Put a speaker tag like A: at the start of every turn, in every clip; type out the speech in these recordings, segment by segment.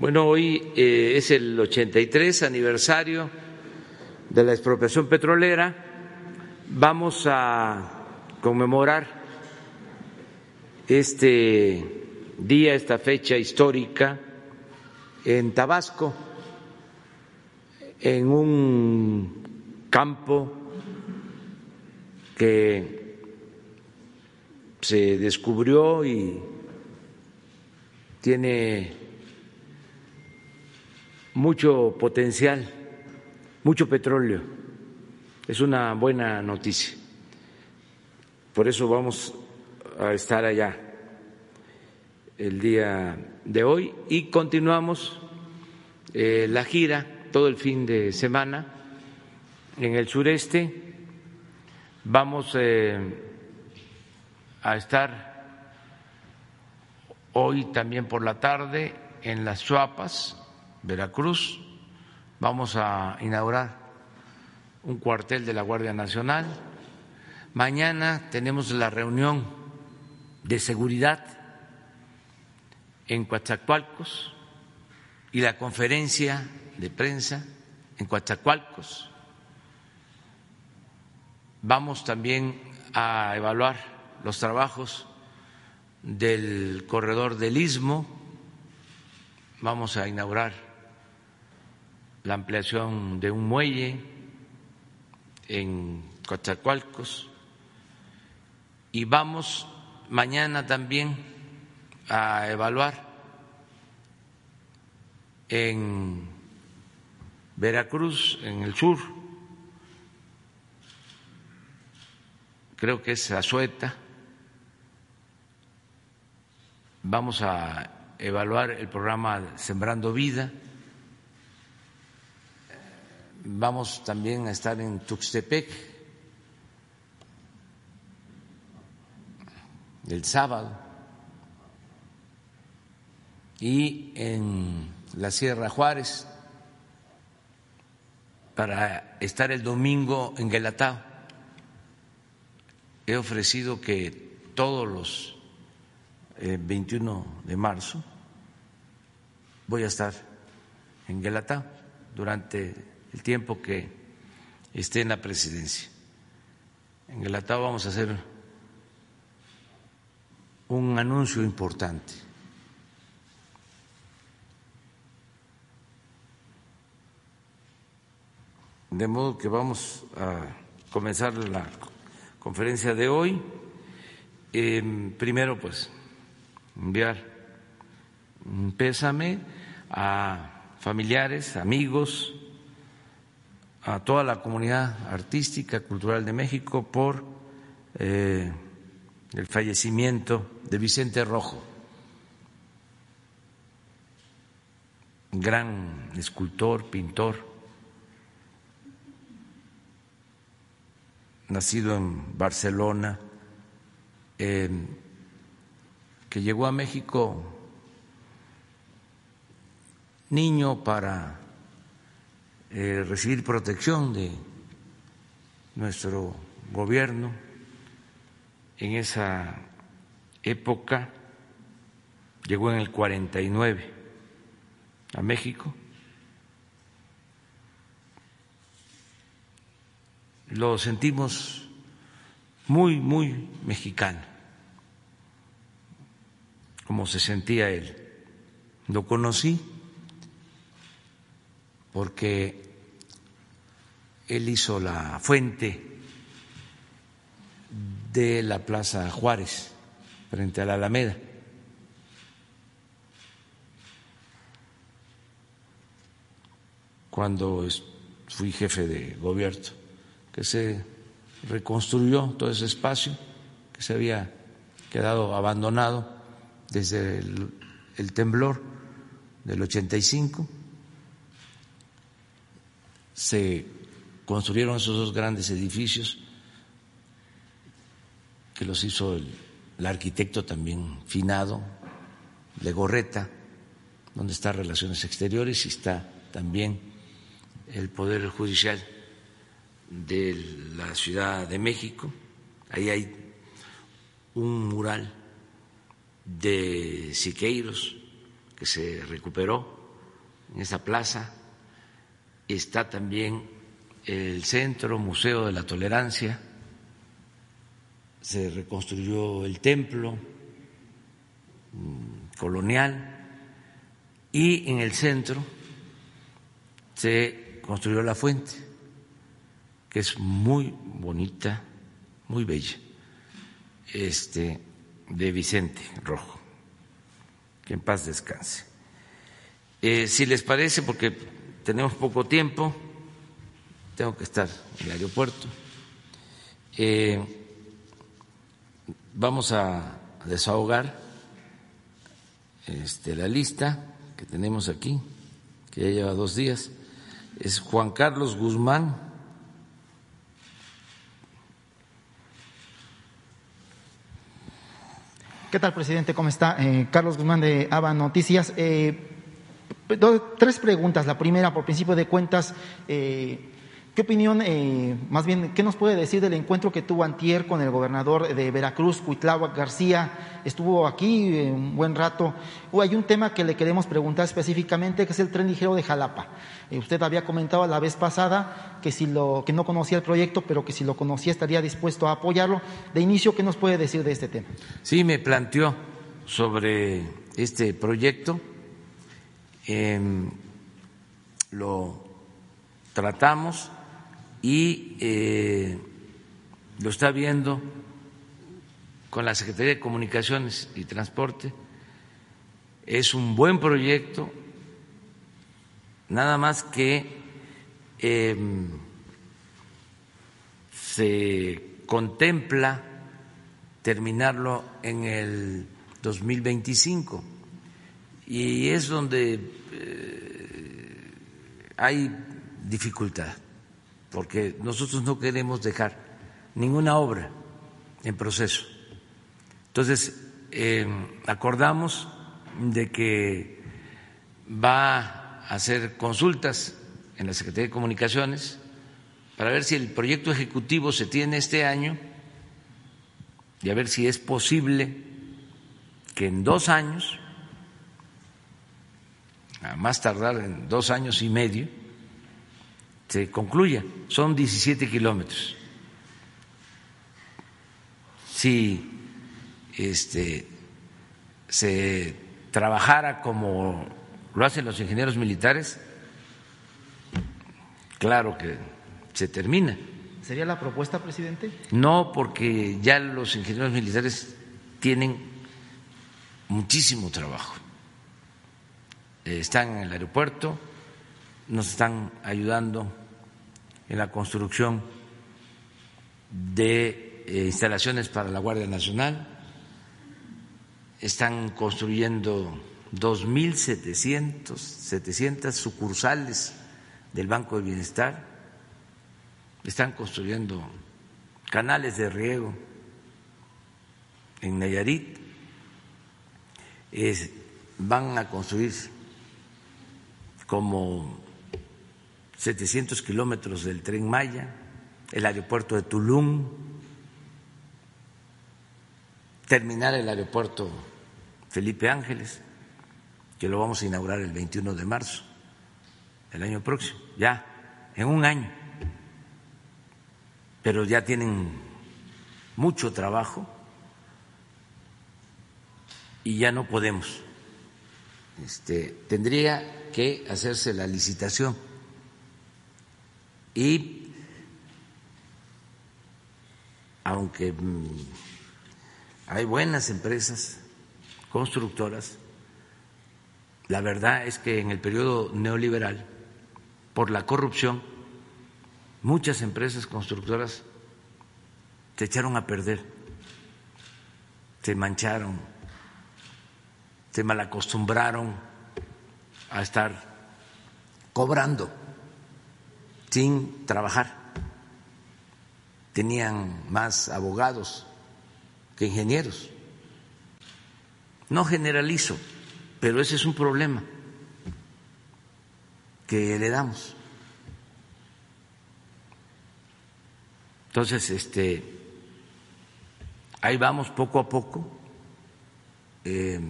A: Bueno, hoy eh, es el 83 aniversario de la expropiación petrolera. Vamos a conmemorar este día, esta fecha histórica en Tabasco, en un campo que se descubrió y tiene mucho potencial, mucho petróleo. Es una buena noticia. Por eso vamos a estar allá el día de hoy y continuamos eh, la gira todo el fin de semana en el sureste. Vamos eh, a estar hoy también por la tarde en las Chuapas, Veracruz. Vamos a inaugurar un cuartel de la Guardia Nacional. Mañana tenemos la reunión de seguridad en Coatzacoalcos y la conferencia de prensa en Coatzacoalcos. Vamos también a evaluar los trabajos del corredor del Istmo. Vamos a inaugurar la ampliación de un muelle en Coatzacoalcos. Y vamos mañana también a evaluar en Veracruz, en el sur, creo que es Azueta, vamos a evaluar el programa Sembrando Vida, vamos también a estar en Tuxtepec el sábado y en la Sierra Juárez para estar el domingo en Guelatao. He ofrecido que todos los 21 eh, de marzo voy a estar en Guelatao durante el tiempo que esté en la presidencia. En Guelatao vamos a hacer un anuncio importante De modo que vamos a comenzar la conferencia de hoy. Em, primero, pues, enviar un pésame a familiares, amigos, a toda la comunidad artística, cultural de México por eh, el fallecimiento de Vicente Rojo, gran escultor, pintor nacido en Barcelona, que llegó a México niño para eh, recibir protección de nuestro gobierno en esa época, llegó en el 49 a México lo sentimos muy, muy mexicano, como se sentía él. Lo conocí porque él hizo la fuente de la Plaza Juárez frente a la Alameda. cuando fui jefe de gobierno que se reconstruyó todo ese espacio que se había quedado abandonado desde el, temblor del 85. Se construyeron esos dos grandes edificios que los hizo el, arquitecto también finado, Legorreta, donde está Relaciones Exteriores y está también el Poder Judicial de la Ciudad de México. Ahí hay un mural de Siqueiros que se recuperó en esa plaza. Está también el centro, Museo de la Tolerancia. Se reconstruyó el templo mm, colonial y en el centro se construyó la fuente, que es muy bonita, muy bella, este, de Vicente Rojo. Que en paz descanse. Eh, si les parece, porque tenemos poco tiempo, tengo que estar en el aeropuerto, eh, vamos a desahogar este, la lista que tenemos aquí, que ya lleva dos días es Juan Carlos Guzmán.
B: ¿Qué tal, presidente? ¿Cómo está? Eh, Carlos Guzmán de ABA Noticias. Eh, tres preguntas. La primera, por principio de cuentas, eh, ¿Qué opinión, eh, más bien, qué nos puede decir del encuentro que tuvo Antier con el gobernador de Veracruz, Cuitláhuac García? Estuvo aquí eh, un buen rato. O hay un tema que le queremos preguntar específicamente, que es el tren ligero de Jalapa. Usted había comentado la vez pasada que, si lo, que no conocía el proyecto, pero que si lo conocía estaría dispuesto a apoyarlo. De inicio, ¿qué nos puede decir de este tema?
A: Sí, me planteó sobre este proyecto. Em, lo tratamos y eh, lo está viendo con la Secretaría de Comunicaciones y Transporte. Es un buen proyecto, nada más que em, se contempla terminarlo en el 2025 y es donde eh, hay dificultad porque nosotros no queremos dejar ninguna obra en proceso. Entonces, em, acordamos de que va a hacer consultas en la Secretaría de Comunicaciones para ver si el proyecto ejecutivo se tiene este año y a ver si es posible que en dos años, a más tardar en dos años y medio, se concluya. Son 17 kilómetros. Si este, se trabajara como lo hacen los ingenieros militares, claro que se termina.
B: ¿Sería la propuesta, presidente?
A: No, porque ya los ingenieros militares tienen muchísimo trabajo. Están en el aeropuerto, nos están ayudando en la construcción de eh, instalaciones para la Guardia Nacional, están construyendo 2.700 sucursales del Banco del Bienestar, están construyendo canales de riego en Nayarit, van a construir como 700 kilómetros del tren Maya, el aeropuerto de Tulum, terminar el aeropuerto Felipe Ángeles, que lo vamos a inaugurar el 21 de marzo el año próximo, ya, en un año. Pero ya tienen mucho trabajo y ya no podemos. Este, tendría que hacerse la licitación. Y aunque mm, hay buenas empresas constructoras, la verdad es que en el periodo neoliberal, por la corrupción, muchas empresas constructoras se echaron a perder, se mancharon, se malacostumbraron a estar cobrando sin trabajar. Tenían más abogados que ingenieros. No generalizo, pero ese es un problema que le damos. Entonces, este, ahí vamos poco a poco. Eh,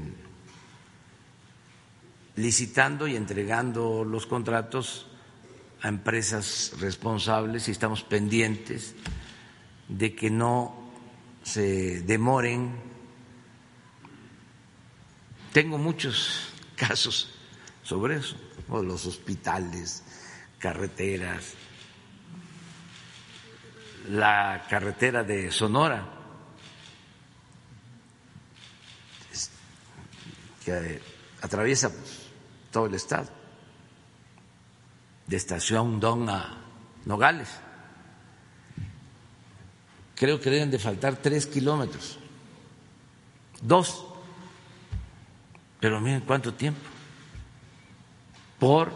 A: licitando y entregando los contratos a empresas responsables y estamos pendientes de que no se demoren. Tengo muchos casos sobre eso, los hospitales, carreteras, la carretera de Sonora, que atraviesa pues, todo el estado, de Estación Don a Nogales. Creo que deben de faltar tres kilómetros, dos, pero miren cuánto tiempo, por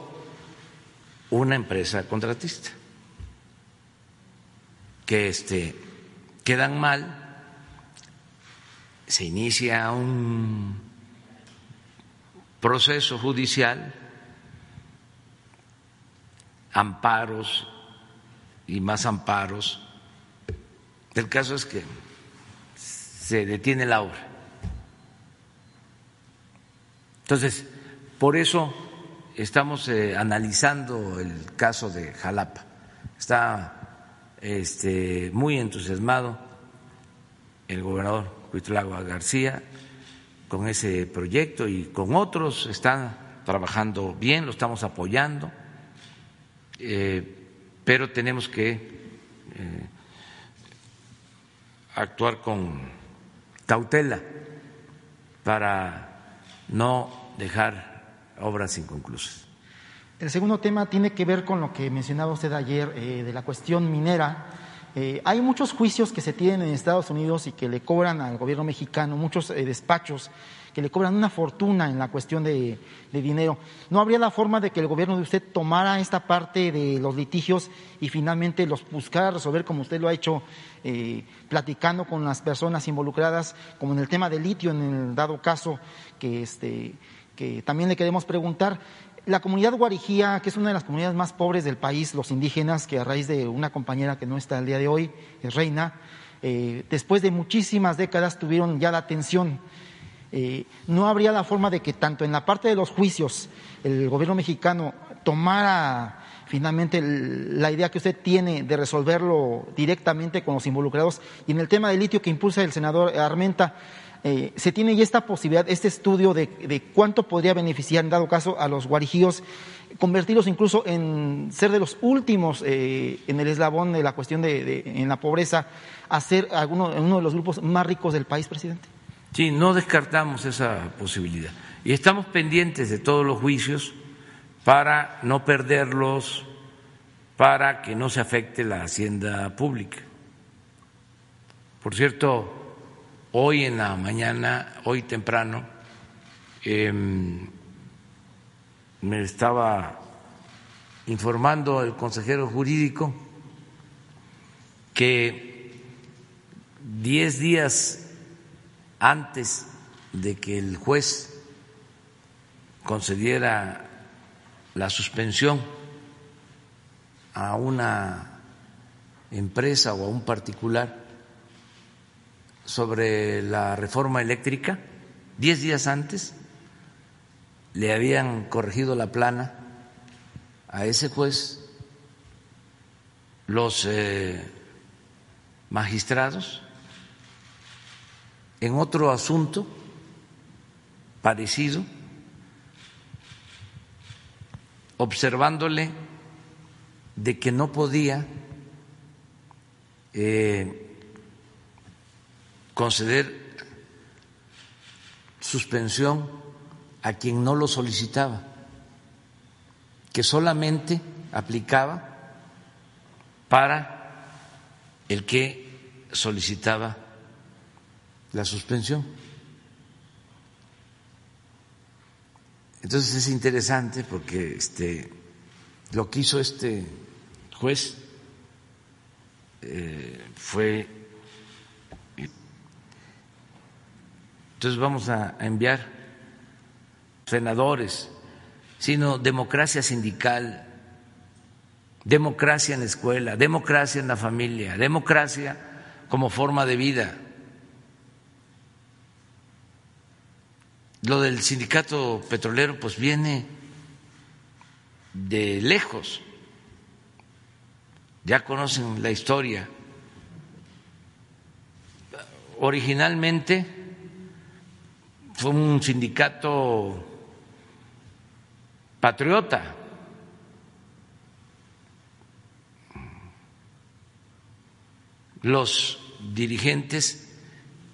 A: una empresa contratista. Que este, quedan mal, se inicia un proceso judicial, amparos y más amparos. El caso es que se detiene la obra. Entonces, por eso estamos eh, analizando el caso de Jalapa. Está este, muy entusiasmado el gobernador Cuitlagua García con ese proyecto y con otros están trabajando bien, lo estamos apoyando, eh, pero tenemos que eh, actuar con cautela para no dejar obras inconclusas.
B: El segundo tema tiene que ver con lo que mencionaba usted ayer eh, de la cuestión minera. Eh, hay muchos juicios que se tienen en Estados Unidos y que le cobran al gobierno mexicano, muchos eh, despachos que le cobran una fortuna en la cuestión de, dinero. ¿No habría la forma de que el gobierno de usted tomara esta parte de los litigios y finalmente los buscara resolver como usted lo ha hecho, platicando con las personas involucradas, como en el tema del litio, en el dado caso que, este, que también le queremos preguntar? La comunidad guarijía, que es una de las comunidades más pobres del país, los indígenas, que a raíz de una compañera que no está el día de hoy, es reina, eh, después de muchísimas décadas tuvieron ya la atención. Eh, no habría la forma de que tanto en la parte de los juicios el gobierno mexicano tomara finalmente la idea que usted tiene de resolverlo directamente con los involucrados y en el tema del litio que impulsa el senador Armenta, eh, se tiene ya esta posibilidad, este estudio de, cuánto podría beneficiar en dado caso a los guarijíos, convertirlos incluso en ser de los últimos eh, en el eslabón de la cuestión de, en la pobreza, a ser alguno, uno de los grupos más ricos del país, presidente.
A: Sí, no descartamos esa posibilidad. Y estamos pendientes de todos los juicios para no perderlos, para que no se afecte la hacienda pública. Por cierto, Hoy en la mañana, hoy temprano, em, me estaba informando el consejero jurídico que diez días antes de que el juez concediera la suspensión a una empresa o a un particular sobre la reforma eléctrica, diez días antes le habían corregido la plana a ese juez los eh, magistrados en otro asunto parecido, observándole de que no podía eh, conceder suspensión a quien no lo solicitaba, que solamente aplicaba para el que solicitaba la suspensión. Entonces es interesante porque este, lo que hizo este juez eh, fue Entonces vamos a enviar senadores, sino democracia sindical, democracia en la escuela, democracia en la familia, democracia como forma de vida. Lo del sindicato petrolero pues viene de lejos. Ya conocen la historia. Originalmente fue un sindicato patriota. Los dirigentes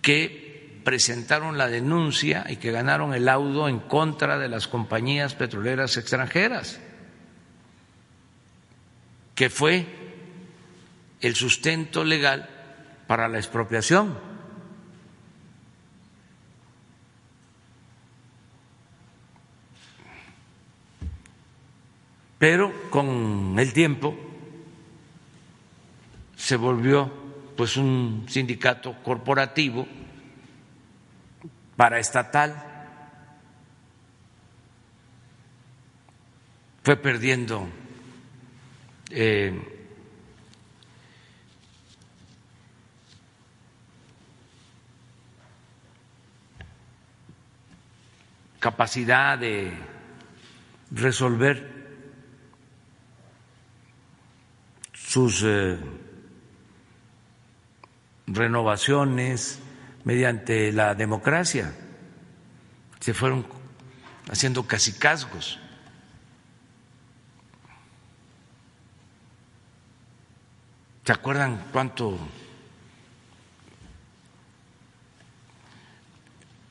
A: que presentaron la denuncia y que ganaron el laudo en contra de las compañías petroleras extranjeras, que fue el sustento legal para la expropiación. Pero con el tiempo se volvió pues un sindicato corporativo paraestatal. Fue perdiendo eh, capacidad de resolver sus eh, renovaciones mediante la democracia. Se fueron haciendo casicazgos. ¿Se acuerdan cuánto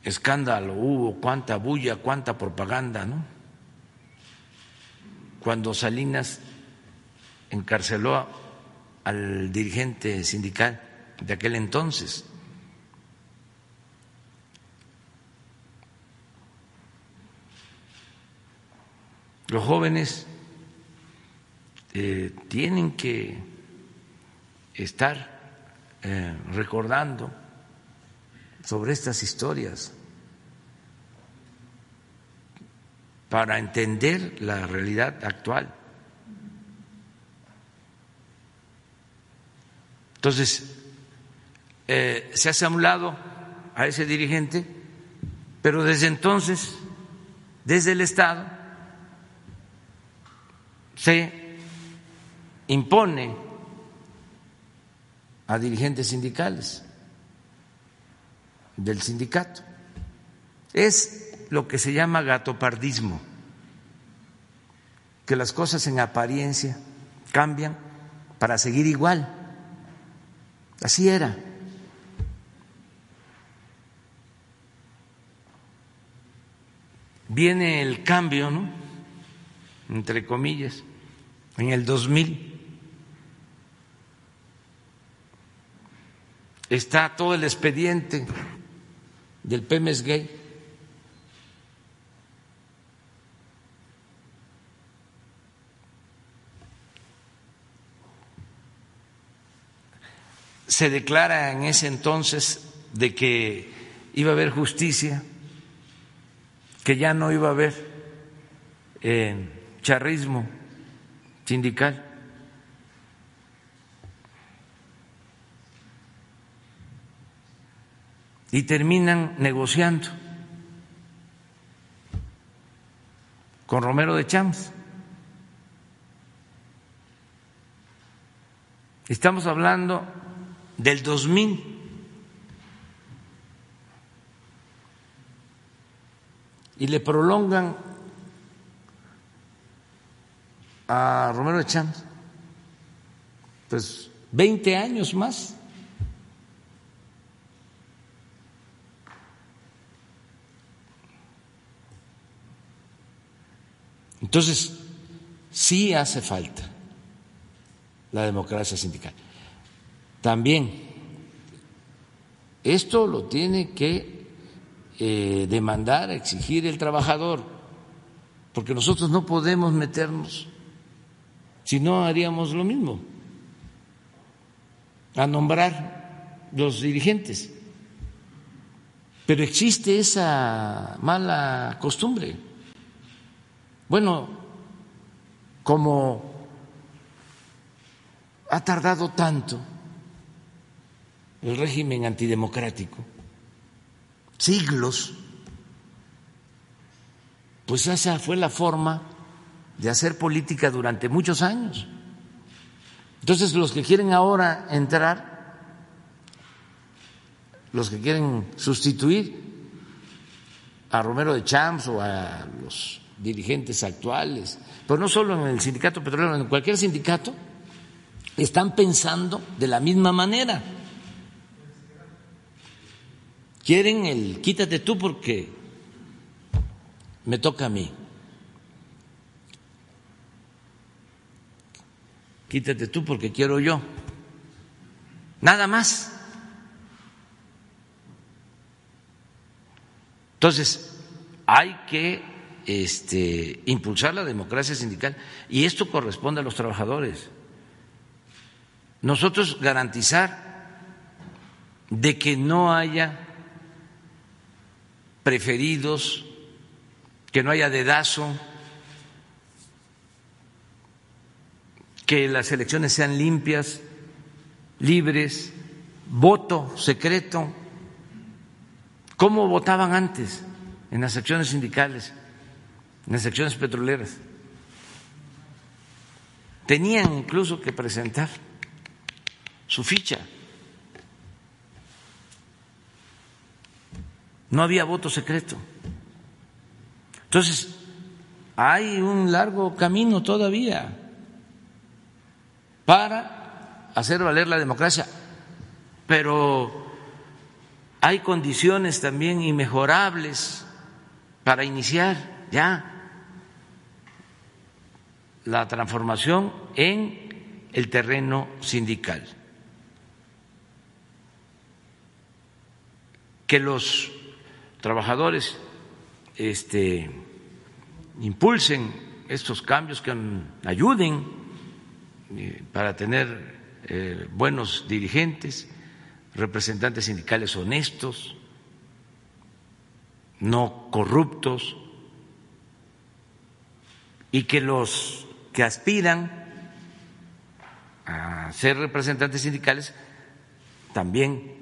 A: escándalo hubo, cuánta bulla, cuánta propaganda, ¿no? Cuando Salinas encarceló al dirigente sindical de aquel entonces. Los jóvenes eh, tienen que estar eh, recordando sobre estas historias para entender la realidad actual. Entonces, eh, se hace a un lado a ese dirigente, pero desde entonces, desde el Estado, se impone a dirigentes sindicales del sindicato. Es lo que se llama gatopardismo, que las cosas en apariencia cambian para seguir igual. Así era. Viene el cambio, ¿no? Entre comillas, en el 2000. Está todo el expediente del PEMES Gay. Se declara en ese entonces de que iba a haber justicia, que ya no iba a haber eh, charrismo sindical. Y terminan negociando con Romero de Champs. Estamos hablando del 2000. Y le prolongan a Romero Echams pues 20 años más. Entonces, sí hace falta la democracia sindical. También, esto lo tiene que eh, demandar, exigir el trabajador, porque nosotros no podemos meternos, si no haríamos lo mismo, a nombrar los dirigentes. Pero existe esa mala costumbre. Bueno, como ha tardado tanto el régimen antidemocrático, siglos Pues esa fue la forma de hacer política durante muchos años. Entonces, los que quieren ahora entrar, los que quieren sustituir a Romero de Champs o a los dirigentes actuales, pero no solo en el sindicato petrolero, en cualquier sindicato, están pensando de la misma manera. Quieren el quítate tú porque me toca a mí. Quítate tú porque quiero yo. Nada más. Entonces, hay que este, impulsar la democracia sindical y esto corresponde a los trabajadores. Nosotros garantizar de que no haya preferidos, que no haya dedazo, que las elecciones sean limpias, libres, voto secreto. ¿Cómo votaban antes en las secciones sindicales, en las secciones petroleras? Tenían incluso que presentar su ficha. No había voto secreto. Entonces, hay un largo camino todavía para hacer valer la democracia, pero hay condiciones también inmejorables para iniciar ya la transformación en el terreno sindical. Que los trabajadores este, impulsen estos cambios, que ayuden eh, para tener eh, buenos dirigentes, representantes sindicales honestos, no corruptos, y que los que aspiran a ser representantes sindicales también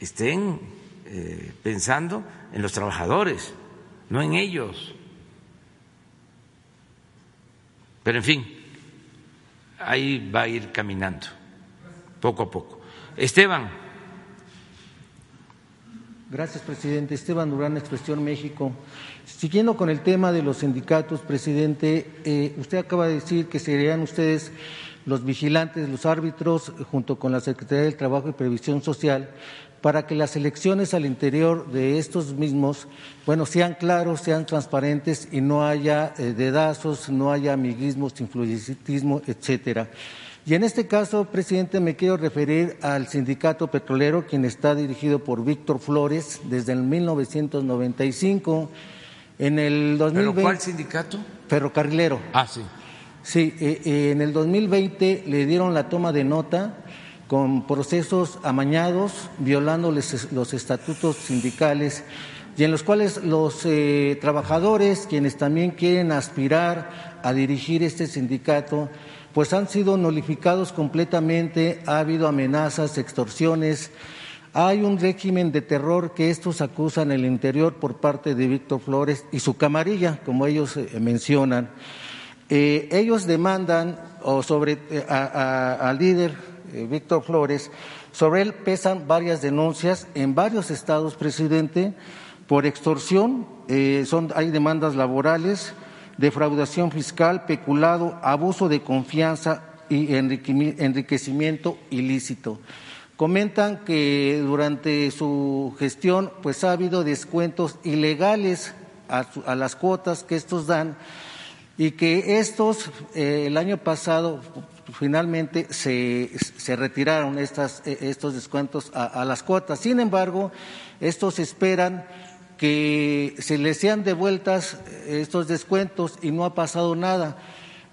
A: estén eh, pensando en los trabajadores, no en ellos. Pero en fin, ahí va a ir caminando, poco a poco. Esteban.
C: Gracias, presidente. Esteban Durán, Expresión México. Siguiendo con el tema de los sindicatos, presidente, eh, usted acaba de decir que serían ustedes los vigilantes, los árbitros, junto con la Secretaría del Trabajo y Previsión Social, para que las elecciones al interior de estos mismos, bueno, sean claros, sean transparentes y no haya eh, dedazos, no haya amiguismos, influyentismo, etcétera. Y en este caso, presidente, me quiero referir al sindicato petrolero, quien está dirigido por Víctor Flores desde el 1995. En el 2020,
A: ¿Pero cuál sindicato?
C: Ferrocarrilero.
A: Ah, sí.
C: Sí, eh, eh, en el 2020 le dieron la toma de nota con procesos amañados, violando los estatutos sindicales y en los cuales los eh, trabajadores, quienes también quieren aspirar a dirigir este sindicato, pues han sido nullificados completamente, ha habido amenazas, extorsiones, hay un régimen de terror que estos acusan en el interior por parte de Víctor Flores y su camarilla, como ellos eh, mencionan. Eh, ellos demandan o sobre al líder eh, Víctor Flores, sobre él pesan varias denuncias en varios estados, presidente, por extorsión, eh, son, hay demandas laborales, defraudación fiscal, peculado, abuso de confianza y enriquecimiento ilícito. Comentan que durante su gestión pues ha habido descuentos ilegales a, las cuotas que estos dan y que estos eh, el año pasado finalmente se, se retiraron estas, eh, estos descuentos a, las cuotas. Sin embargo, estos esperan que se les sean devueltas estos descuentos y no ha pasado nada.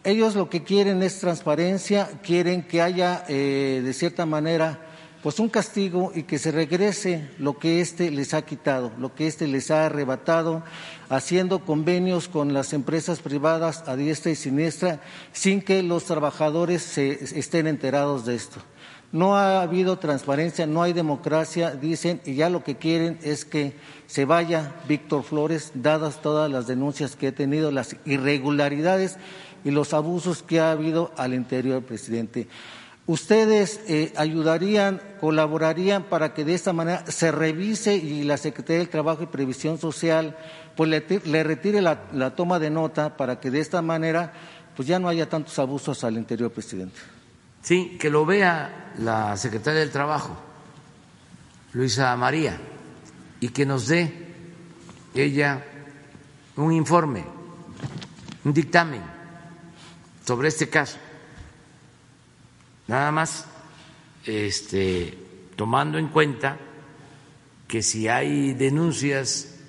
C: Ellos lo que quieren es transparencia, quieren que haya, eh, de cierta manera, pues un castigo y que se regrese lo que éste les ha quitado, lo que éste les ha arrebatado, haciendo convenios con las empresas privadas a diestra y siniestra sin que los trabajadores se estén enterados de esto. No ha habido transparencia, no hay democracia, dicen, y ya lo que quieren es que se vaya Víctor Flores, dadas todas las denuncias que ha tenido, las irregularidades y los abusos que ha habido al interior del presidente. ¿Ustedes eh, ayudarían, colaborarían para que de esta manera se revise y la Secretaría del Trabajo y Previsión Social pues le, retire la, la, toma de nota para que de esta manera pues ya no haya tantos abusos al interior, presidente?
A: Sí, que lo vea la Secretaria del Trabajo, Luisa María, y que nos dé ella un informe, un dictamen sobre este caso. Nada más este, tomando en cuenta que si hay denuncias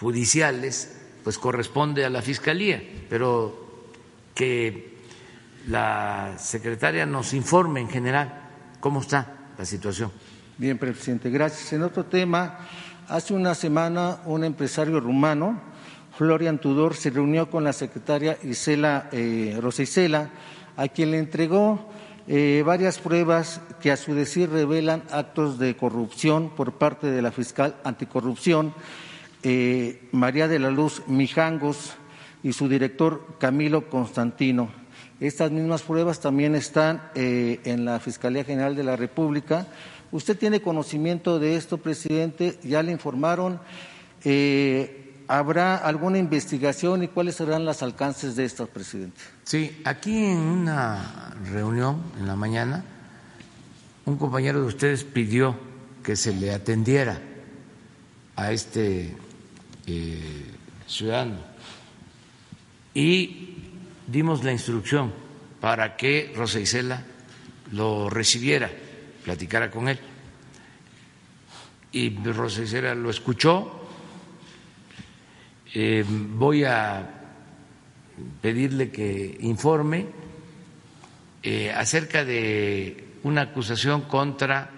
A: judiciales, pues corresponde a la Fiscalía, pero que la secretaria nos informe en general cómo está la situación.
C: Bien, presidente, gracias. En otro tema, hace una semana un empresario rumano, Florian Tudor, se reunió con la secretaria Isela eh, Rosa Isela, a quien le entregó eh, varias pruebas que a su decir revelan actos de corrupción por parte de la fiscal anticorrupción eh, María de la Luz Mijangos, y su director Camilo Constantino. Estas mismas pruebas también están eh, en la Fiscalía General de la República. ¿Usted tiene conocimiento de esto, presidente? ¿Ya le informaron? ¿Habrá alguna investigación y cuáles serán los alcances de esto, presidente?
A: Sí, aquí en una reunión en la mañana, un compañero de ustedes pidió que se le atendiera a este eh, ciudadano y dimos la instrucción para que Rosa Isela lo recibiera, platicara con él. Y Rosa Isela lo escuchó. Eh, voy a pedirle que informe eh, acerca de una acusación contra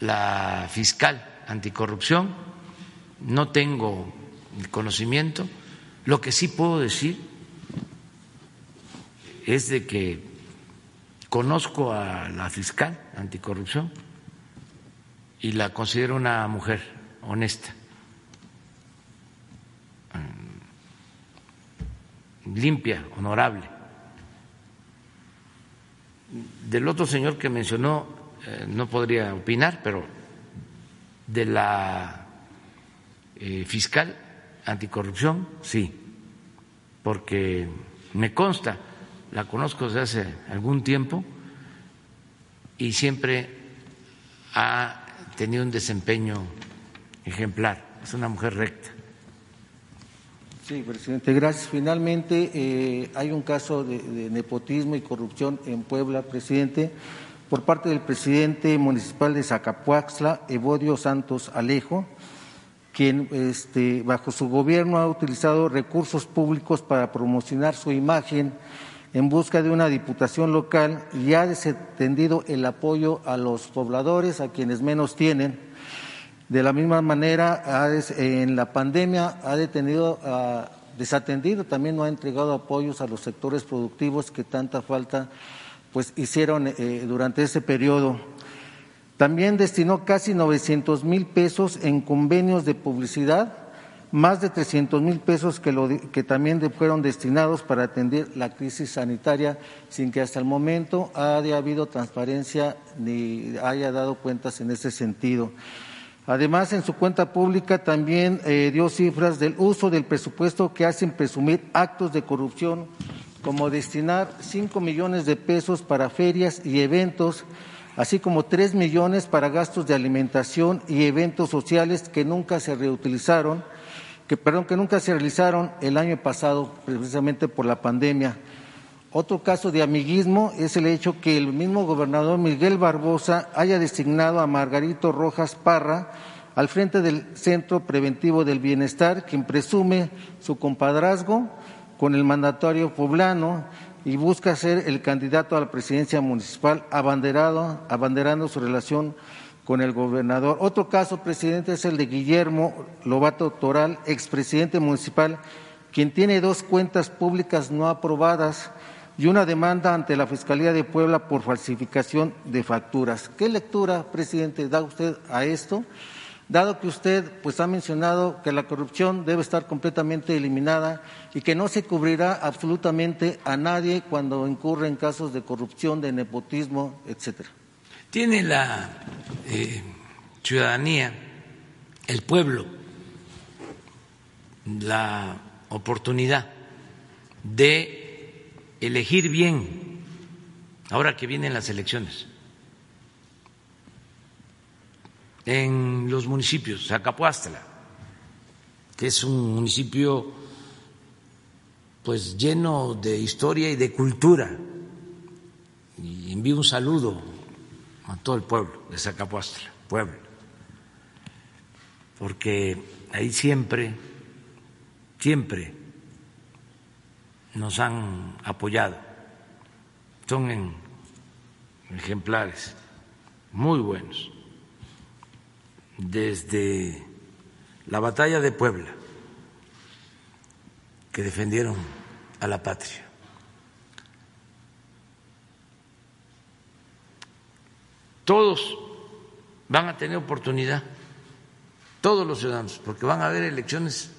A: la fiscal anticorrupción. No tengo conocimiento. Lo que sí puedo decir es de que conozco a la fiscal anticorrupción y la considero una mujer honesta, limpia, honorable. Del otro señor que mencionó eh, no podría opinar, pero de la eh, fiscal anticorrupción sí, porque me consta la conozco desde hace algún tiempo y siempre ha tenido un desempeño ejemplar. Es una mujer recta.
C: Sí, presidente, gracias. Finalmente, eh, hay un caso de, nepotismo y corrupción en Puebla, presidente, por parte del presidente municipal de Zacapuaxla, Evodio Santos Alejo, quien este, bajo su gobierno ha utilizado recursos públicos para promocionar su imagen en busca de una diputación local y ha desatendido el apoyo a los pobladores, a quienes menos tienen. De la misma manera, en la pandemia ha detenido, desatendido, también no ha entregado apoyos a los sectores productivos que tanta falta pues hicieron eh, durante ese periodo. También destinó casi 900 mil pesos en convenios de publicidad más de 300 mil pesos que, que también fueron destinados para atender la crisis sanitaria sin que hasta el momento haya habido transparencia ni haya dado cuentas en ese sentido. Además, en su cuenta pública también eh, dio cifras del uso del presupuesto que hacen presumir actos de corrupción, como destinar 5 millones de pesos para ferias y eventos, así como 3 millones para gastos de alimentación y eventos sociales que nunca se reutilizaron que, perdón, que nunca se realizaron el año pasado precisamente por la pandemia. Otro caso de amiguismo es el hecho que el mismo gobernador Miguel Barbosa haya designado a Margarito Rojas Parra al frente del Centro Preventivo del Bienestar, quien presume su compadrazgo con el mandatario poblano y busca ser el candidato a la presidencia municipal abanderado, abanderando su relación con el gobernador. Otro caso, presidente, es el de Guillermo Lobato Toral, expresidente municipal, quien tiene dos cuentas públicas no aprobadas, y una demanda ante la Fiscalía de Puebla por falsificación de facturas. ¿Qué lectura, presidente, da usted a esto? Dado que usted pues, ha mencionado que la corrupción debe estar completamente eliminada y que no se cubrirá absolutamente a nadie cuando incurre en casos de corrupción, de nepotismo, etcétera.
A: Tiene la eh, ciudadanía, el pueblo, la oportunidad de elegir bien ahora que vienen las elecciones. En los municipios, Zacapuastla, que es un municipio pues lleno de historia y de cultura. Y envío un saludo a todo el pueblo de Zacapuastla, pueblo, porque ahí siempre, siempre nos han apoyado. Son en ejemplares muy buenos. Desde la batalla de Puebla, que defendieron a la patria. Todos van a tener oportunidad, todos los ciudadanos, porque van a haber elecciones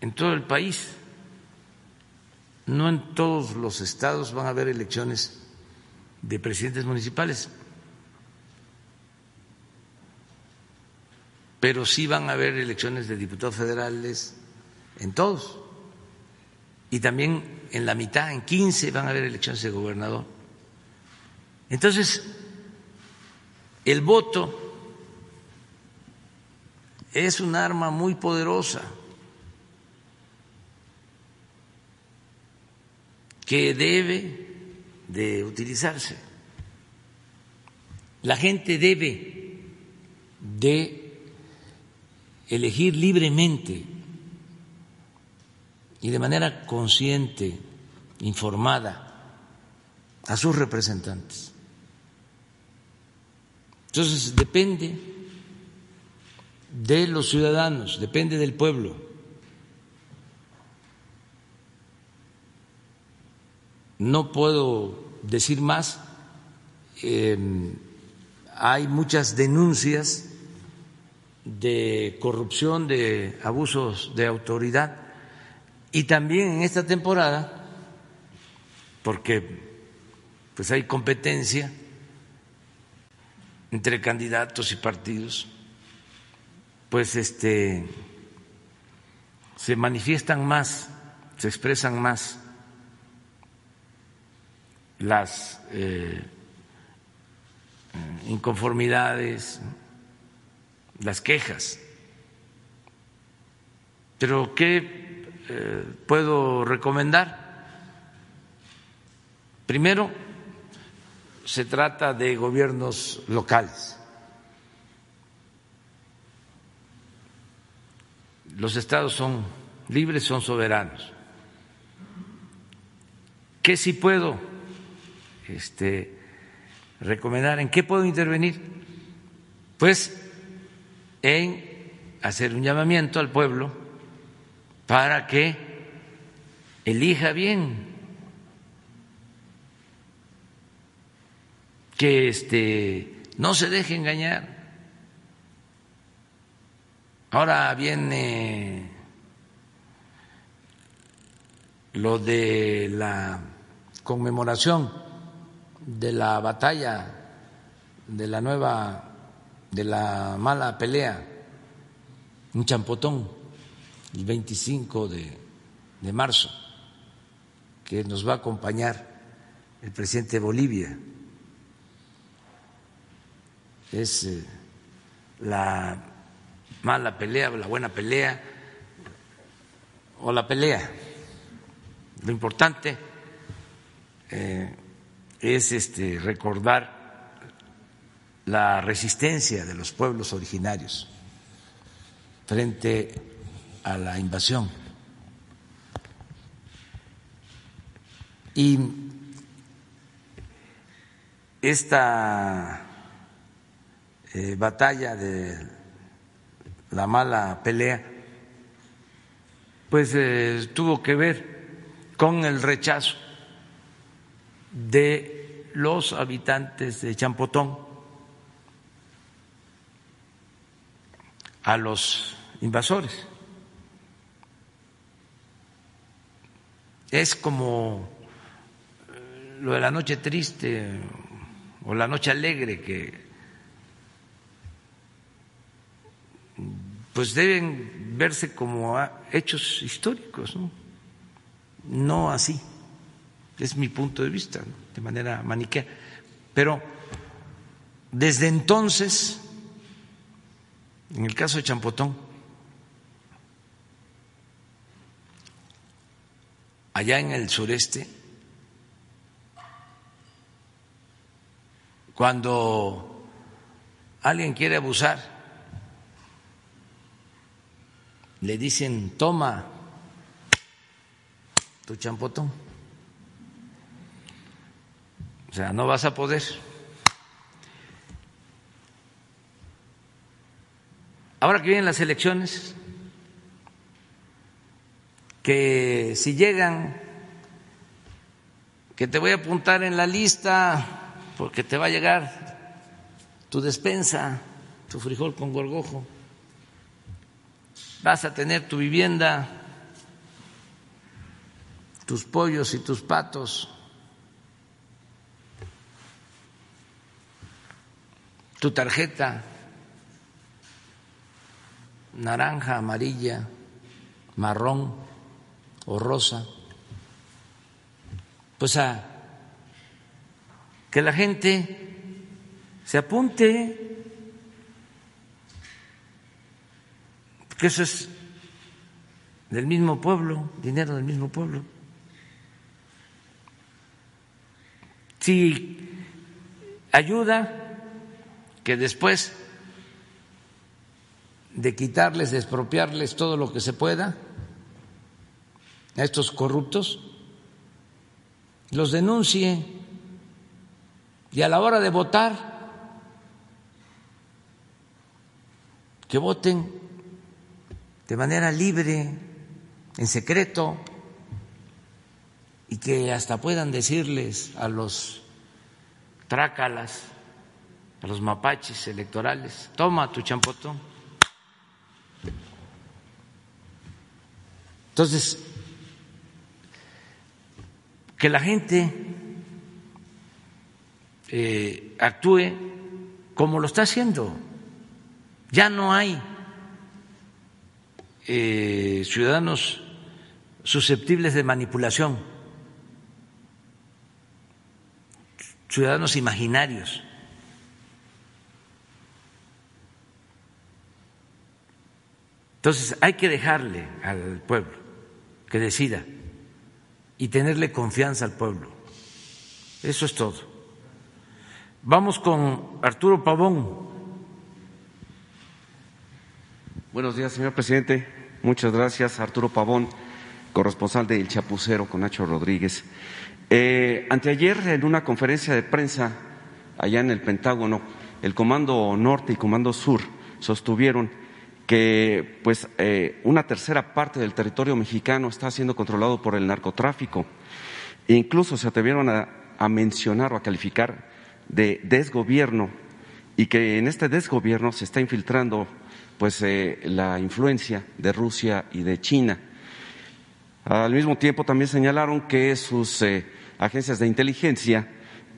A: en todo el país no en todos los estados van a haber elecciones de presidentes municipales, pero sí van a haber elecciones de diputados federales en todos. Y también en la mitad, en 15, van a haber elecciones de gobernador. Entonces, el voto es un arma muy poderosa que debe de utilizarse. La gente debe de elegir libremente y de manera consciente, informada, a sus representantes. Entonces depende de los ciudadanos, depende del pueblo. No puedo decir más. Em, hay muchas denuncias de corrupción, de abusos de autoridad y también en esta temporada, porque pues hay competencia entre candidatos y partidos, pues este se manifiestan más, se expresan más las eh, inconformidades, las quejas. Pero ¿qué eh, puedo recomendar? Primero, se trata de gobiernos locales. Los estados son libres, son soberanos. ¿Qué sí puedo este, recomendar. ¿En qué puedo intervenir? Pues en hacer un llamamiento al pueblo para que elija bien, que este, no se deje engañar. Ahora viene lo de la conmemoración de la batalla, de la nueva, de la mala pelea, un champotón, el 25 de, de marzo, que nos va a acompañar el presidente de Bolivia. Es eh, la mala pelea, la buena pelea o la pelea. Lo importante eh, es este, recordar la resistencia de los pueblos originarios frente a la invasión. Y esta eh, batalla de la mala pelea, pues eh, tuvo que ver con el rechazo de los habitantes de Champotón a los invasores. Es como eh, lo de la noche triste o la noche alegre que pues deben verse como hechos históricos, ¿no? No así, es mi punto de vista, de manera maniquea. Pero desde entonces, en el caso de Champotón, allá en el sureste, cuando alguien quiere abusar le dicen, toma tu champotón. O sea, no vas a poder. Ahora que vienen las elecciones, que si llegan, que te voy a apuntar en la lista porque te va a llegar tu despensa, tu frijol con gorgojo vas a tener tu vivienda, tus pollos y tus patos, tu tarjeta naranja, amarilla, marrón o rosa, pues a que la gente se apunte que eso es del mismo pueblo, dinero del mismo pueblo. Si ayuda que después de quitarles, de expropiarles todo lo que se pueda a estos corruptos, los denuncie y a la hora de votar, que voten de manera libre, en secreto, y que hasta puedan decirles a los trácalas, a los mapaches electorales, toma tu champotón. Entonces, que la gente eh, actúe como lo está haciendo. Ya no hay eh, ciudadanos susceptibles de manipulación, ciudadanos imaginarios. Entonces hay que dejarle al pueblo que decida y tenerle confianza al pueblo. Eso es todo. Vamos con Arturo Pavón.
D: Buenos días, señor presidente. Muchas gracias, Arturo Pavón, corresponsal de El Chapucero con Nacho Rodríguez. Eh, anteayer, en una conferencia de prensa allá en el Pentágono, el Comando Norte y Comando Sur sostuvieron que pues, eh, una tercera parte del territorio mexicano está siendo controlado por el narcotráfico. Incluso se atrevieron a, a mencionar o a calificar de desgobierno y que en este desgobierno se está infiltrando pues eh, la influencia de Rusia y de China. Al mismo tiempo también señalaron que sus eh, agencias de inteligencia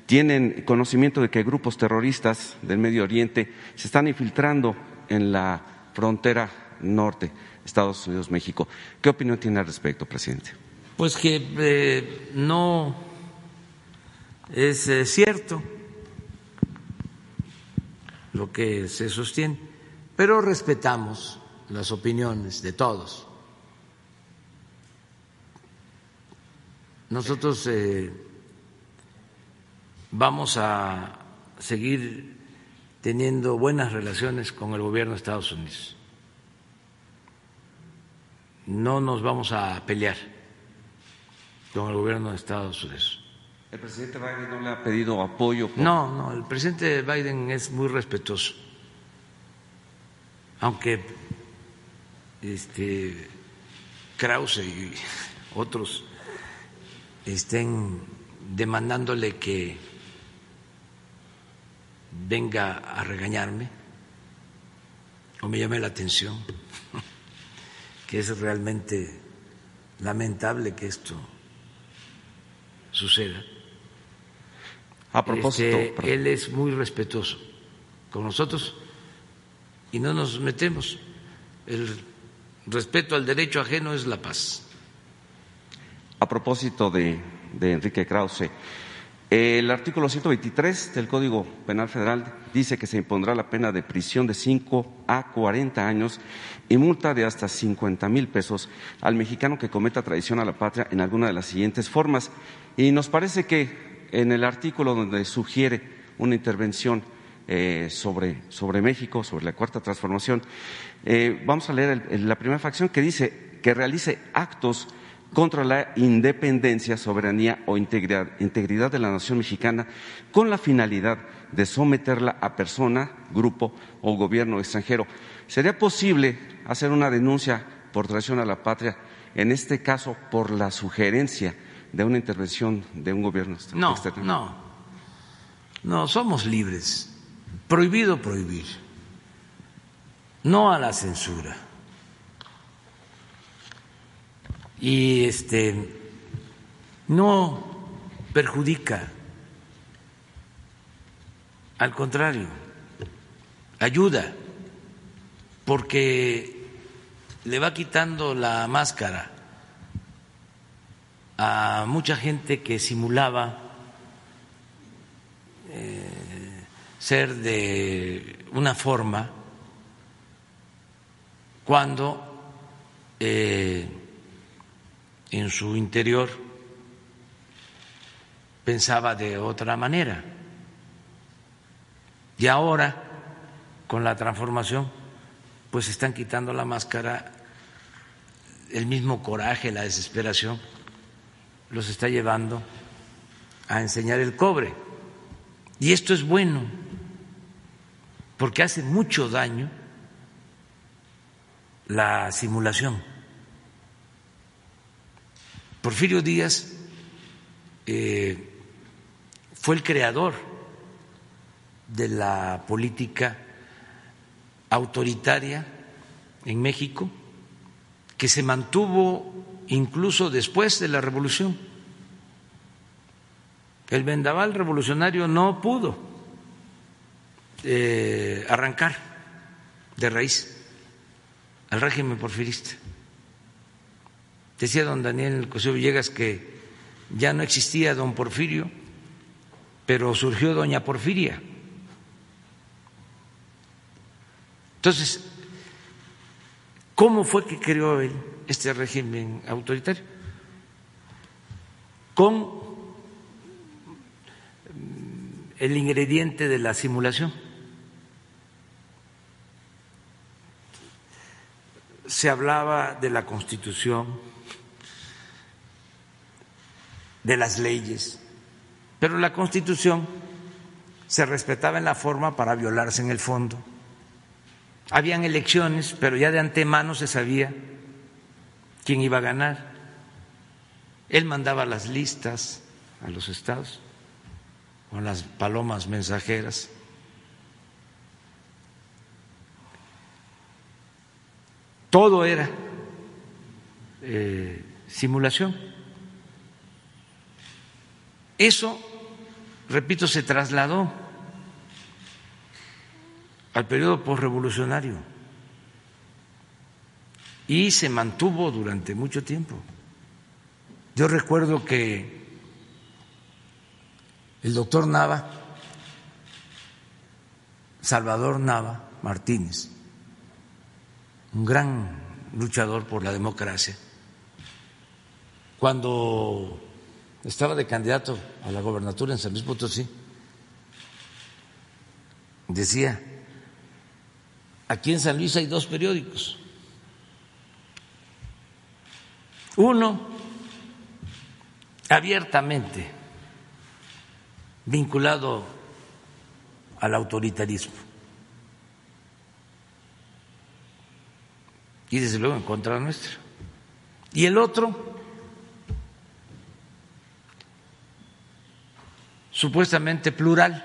D: tienen conocimiento de que grupos terroristas del Medio Oriente se están infiltrando en la frontera norte, Estados Unidos-México. ¿Qué opinión tiene al respecto, presidente?
A: Pues que eh, no es cierto lo que se sostiene pero respetamos las opiniones de todos. Nosotros eh, vamos a seguir teniendo buenas relaciones con el gobierno de Estados Unidos. No nos vamos a pelear con el gobierno de Estados Unidos.
D: ¿El presidente Biden no le ha pedido apoyo?
A: No, no, el presidente Biden es muy respetuoso aunque este, Krause y otros estén demandándole que venga a regañarme o me llame la atención, que es realmente lamentable que esto suceda.
D: A propósito,
A: Este, él es muy respetuoso con nosotros y no nos metemos. El respeto al derecho ajeno es la paz.
D: A propósito de, de Enrique Krause, el artículo 123 del Código Penal Federal dice que se impondrá la pena de prisión de 5 a 40 años y multa de hasta 50 mil pesos al mexicano que cometa traición a la patria en alguna de las siguientes formas. Y nos parece que en el artículo donde sugiere una intervención eh, sobre, sobre, México, sobre la cuarta transformación, eh, vamos a leer el, la primera facción que dice que realice actos contra la independencia, soberanía o integridad, integridad, de la nación mexicana con la finalidad de someterla a persona, grupo o gobierno extranjero. ¿Sería posible hacer una denuncia por traición a la patria, en este caso por la sugerencia de una intervención de un gobierno extranjero?
A: No, no, no, somos libres. Prohibido prohibir. No a la censura. Y este no perjudica, al contrario, ayuda, porque le va quitando la máscara a mucha gente que simulaba eh, ser de una forma cuando eh, en su interior pensaba de otra manera. Y ahora, con la transformación, pues están quitando la máscara, el mismo coraje, la desesperación, los está llevando a enseñar el cobre. Y esto es bueno, porque hace mucho daño la simulación. Porfirio Díaz eh, fue el creador de la política autoritaria en México, que se mantuvo incluso después de la revolución. El vendaval revolucionario no pudo eh, arrancar de raíz al régimen porfirista. Decía don Daniel Cosío Villegas que ya no existía don Porfirio, pero surgió doña Porfiria. Entonces, ¿cómo fue que creó él este régimen autoritario? Con el ingrediente de la simulación. Se hablaba de la Constitución, de las leyes, pero la Constitución se respetaba en la forma para violarse en el fondo. Habían elecciones, pero ya de antemano se sabía quién iba a ganar. Él mandaba las listas a los estados con las palomas mensajeras. Todo era eh, simulación. Eso, repito, se trasladó al periodo postrevolucionario y se mantuvo durante mucho tiempo. Yo recuerdo que el doctor Nava, Salvador Nava Martínez, un gran luchador por la democracia, cuando estaba de candidato a la gobernatura en San Luis Potosí, decía, aquí en San Luis hay dos periódicos. Uno, abiertamente vinculado al autoritarismo y desde luego en contra nuestra. Y el otro, supuestamente plural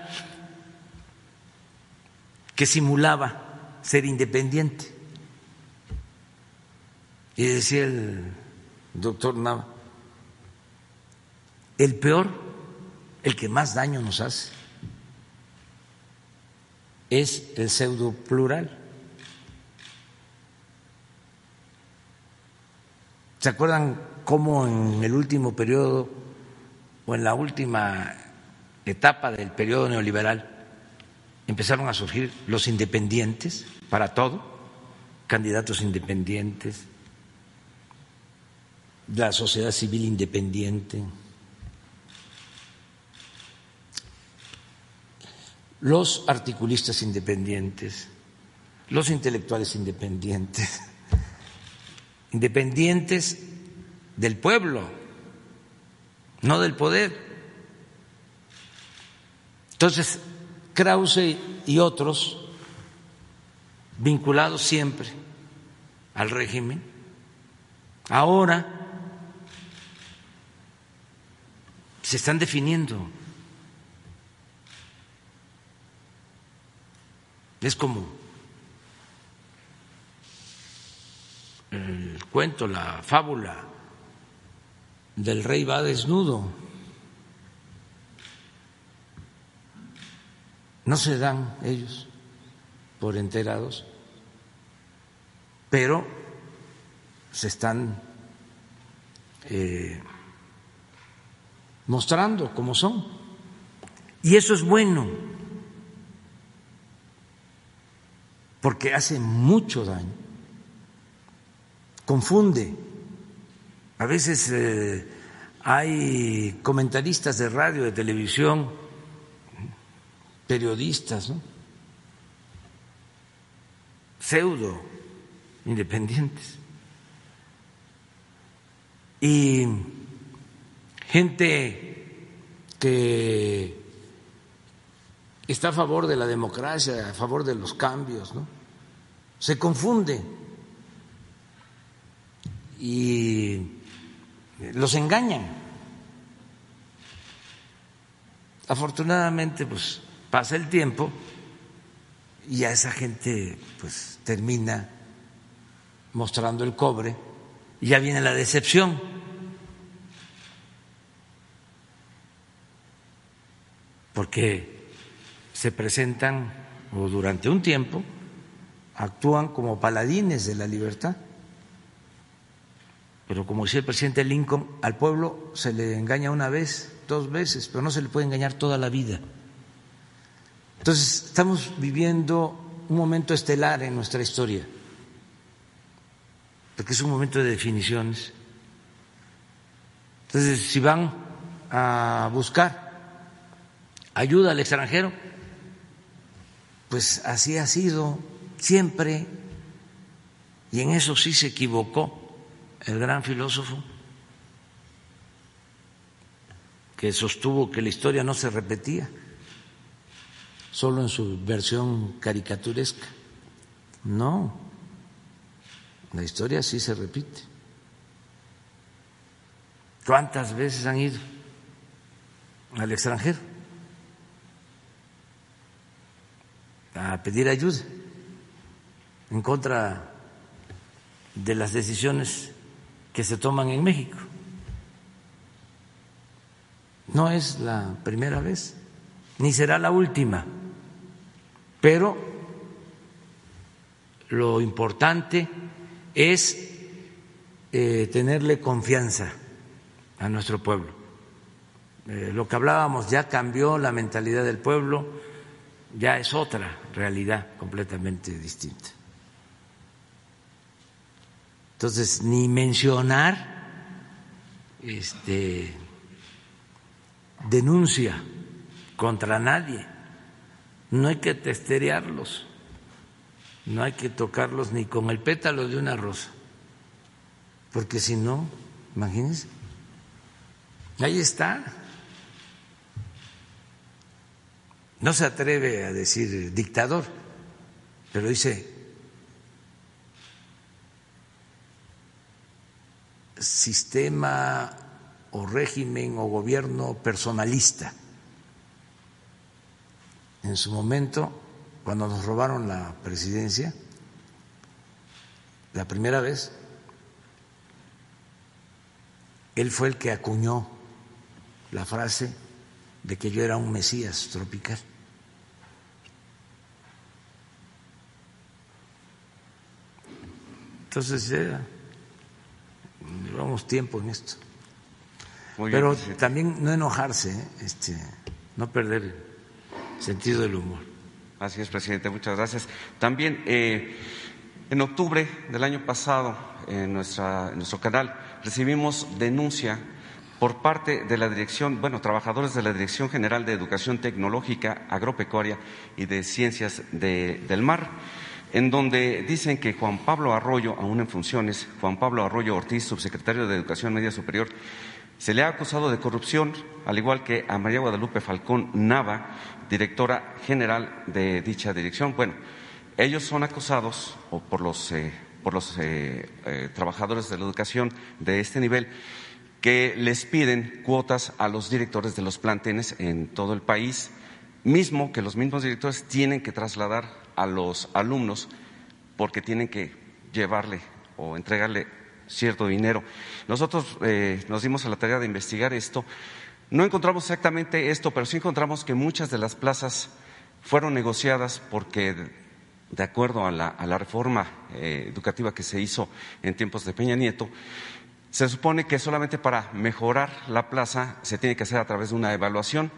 A: que simulaba ser independiente. Y decía el doctor Nava, el peor, el que más daño nos hace, es el pseudo plural. ¿Se acuerdan cómo en el último periodo o en la última etapa del periodo neoliberal empezaron a surgir los independientes para todo, candidatos independientes, la sociedad civil independiente, los articulistas independientes, los intelectuales independientes, independientes del pueblo, no del poder. Entonces, Krause y otros, vinculados siempre al régimen, ahora se están definiendo. Es como el cuento, la fábula del rey va desnudo. No se dan ellos por enterados, pero se están eh, mostrando cómo son. Y eso es bueno, porque hace mucho daño, confunde. A veces eh, hay comentaristas de radio, de televisión, periodistas, ¿no? pseudo independientes. Y gente que está a favor de la democracia, a favor de los cambios, ¿no? Se confunde y los engañan. Afortunadamente, pues pasa el tiempo y a esa gente pues termina mostrando el cobre y ya viene la decepción. porque se presentan o durante un tiempo actúan como paladines de la libertad. Pero como decía el presidente Lincoln, al pueblo se le engaña una vez, dos veces, pero no se le puede engañar toda la vida. Entonces, estamos viviendo un momento estelar en nuestra historia, porque es un momento de definiciones. Entonces, si van a buscar ayuda al extranjero, pues así ha sido siempre, y en eso sí se equivocó el gran filósofo que sostuvo que la historia no se repetía, solo en su versión caricaturesca. No, la historia sí se repite. ¿Cuántas veces han ido al extranjero? a pedir ayuda en contra de las decisiones que se toman en México. No es la primera vez, ni será la última, pero lo importante es eh, tenerle confianza a nuestro pueblo. Eh, lo que hablábamos ya cambió la mentalidad del pueblo ya es otra realidad completamente distinta. Entonces, ni mencionar este denuncia contra nadie. No hay que testerearlos, no hay que tocarlos ni con el pétalo de una rosa, porque si no, imagínense, ahí está. No se atreve a decir dictador, pero dice sistema o régimen o gobierno personalista. En su momento, cuando nos robaron la presidencia, la primera vez, él fue el que acuñó la frase de que yo era un Mesías tropical. Entonces ya llevamos tiempo en esto. Pero también no enojarse, ¿eh? este, no perder sentido del humor.
D: Así es, presidente, muchas gracias. También eh, en octubre del año pasado, en, nuestro canal, recibimos denuncia por parte de la dirección, bueno, trabajadores de la Dirección General de Educación Tecnológica, Agropecuaria y de Ciencias del Mar, en donde dicen que Juan Pablo Arroyo, aún en funciones, Juan Pablo Arroyo Ortiz, subsecretario de Educación Media Superior, se le ha acusado de corrupción, al igual que a María Guadalupe Falcón Nava, directora general de dicha dirección. Bueno, ellos son acusados por los, eh, por los eh, eh, trabajadores de la educación de este nivel que les piden cuotas a los directores de los plantenes en todo el país, mismo que los mismos directores tienen que trasladar a los alumnos porque tienen que llevarle o entregarle cierto dinero. Nosotros eh, nos dimos a la tarea de investigar esto. No encontramos exactamente esto, pero sí encontramos que muchas de las plazas fueron negociadas porque, de acuerdo a la, reforma eh, educativa que se hizo en tiempos de Peña Nieto, se supone que solamente para mejorar la plaza se tiene que hacer a través de una evaluación.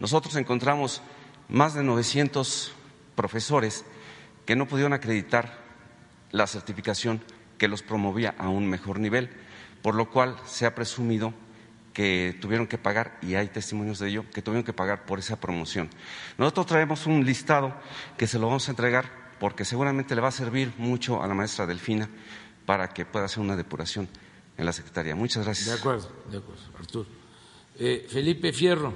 D: Nosotros encontramos más de 900 profesores que no pudieron acreditar la certificación que los promovía a un mejor nivel, por lo cual se ha presumido que tuvieron que pagar, y hay testimonios de ello, que tuvieron que pagar por esa promoción. Nosotros traemos un listado que se lo vamos a entregar porque seguramente le va a servir mucho a la maestra Delfina para que pueda hacer una depuración en la Secretaría. Muchas gracias.
A: De acuerdo, de acuerdo, Arturo. Eh, Felipe Fierro.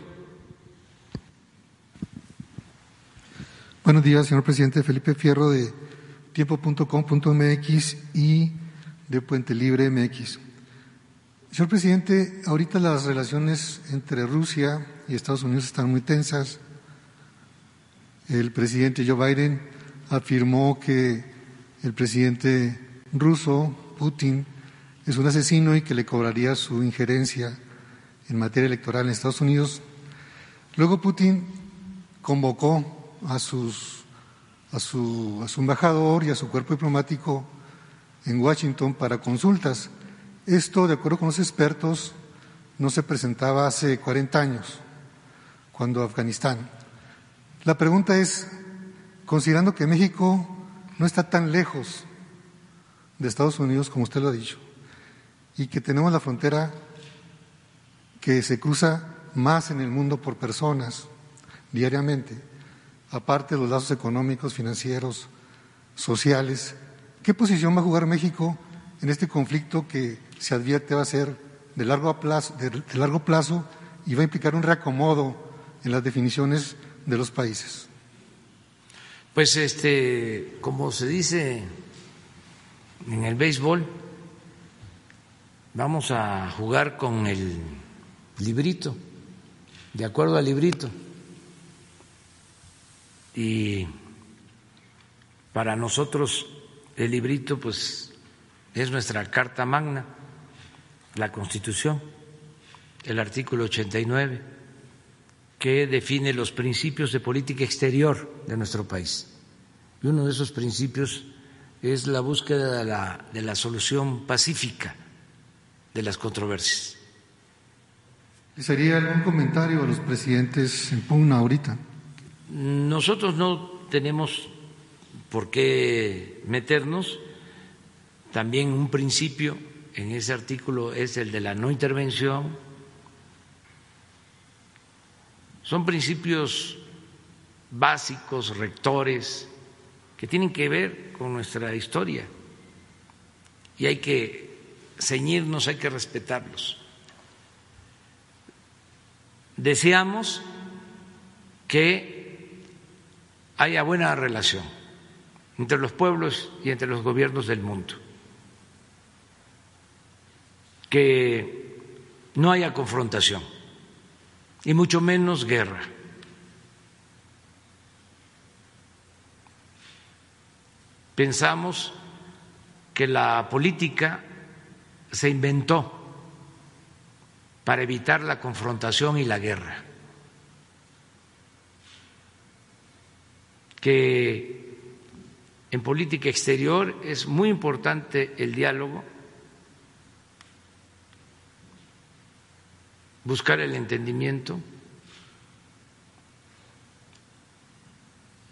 E: Buenos días, señor presidente. Felipe Fierro de tiempo.com.mx y de Puente Libre MX. Señor presidente, ahorita las relaciones entre Rusia y Estados Unidos están muy tensas. El presidente Joe Biden afirmó que el presidente ruso, Putin, es un asesino y que le cobraría su injerencia en materia electoral en Estados Unidos. Luego Putin convocó a, sus, a, su, a su embajador y a su cuerpo diplomático en Washington para consultas. Esto, de acuerdo con los expertos, no se presentaba hace 40 años, cuando Afganistán. La pregunta es, considerando que México no está tan lejos de Estados Unidos como usted lo ha dicho, y que tenemos la frontera que se cruza más en el mundo por personas diariamente, aparte de los lazos económicos, financieros, sociales. ¿Qué posición va a jugar México en este conflicto que se advierte va a ser de largo plazo, de, largo plazo y va a implicar un reacomodo en las definiciones de los países?
A: Pues este, como se dice en el béisbol, vamos a jugar con el librito, de acuerdo al librito. Y para nosotros el librito pues es nuestra carta magna, la Constitución, el artículo 89, que define los principios de política exterior de nuestro país. Y uno de esos principios es la búsqueda de la, de la solución pacífica de las controversias.
E: ¿Sería algún comentario a los presidentes en pugna ahorita?
A: Nosotros no tenemos por qué meternos. También un principio en ese artículo es el de la no intervención. Son principios básicos, rectores, que tienen que ver con nuestra historia y hay que ceñirnos, hay que respetarlos. Deseamos que haya buena relación entre los pueblos y entre los gobiernos del mundo, que no haya confrontación y mucho menos guerra. Pensamos que la política se inventó para evitar la confrontación y la guerra, que en política exterior es muy importante el diálogo buscar el entendimiento,